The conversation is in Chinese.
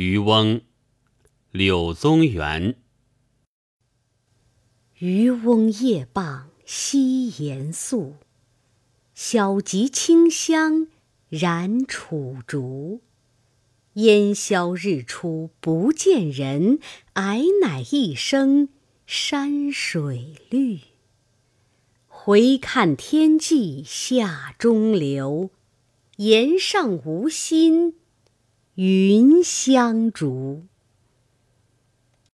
渔翁，柳宗元。渔翁夜傍西岩宿，晓汲清香燃楚竹。烟消日出不见人，矮乃一声山水绿。回看天际下中流，岩上无心云香烛。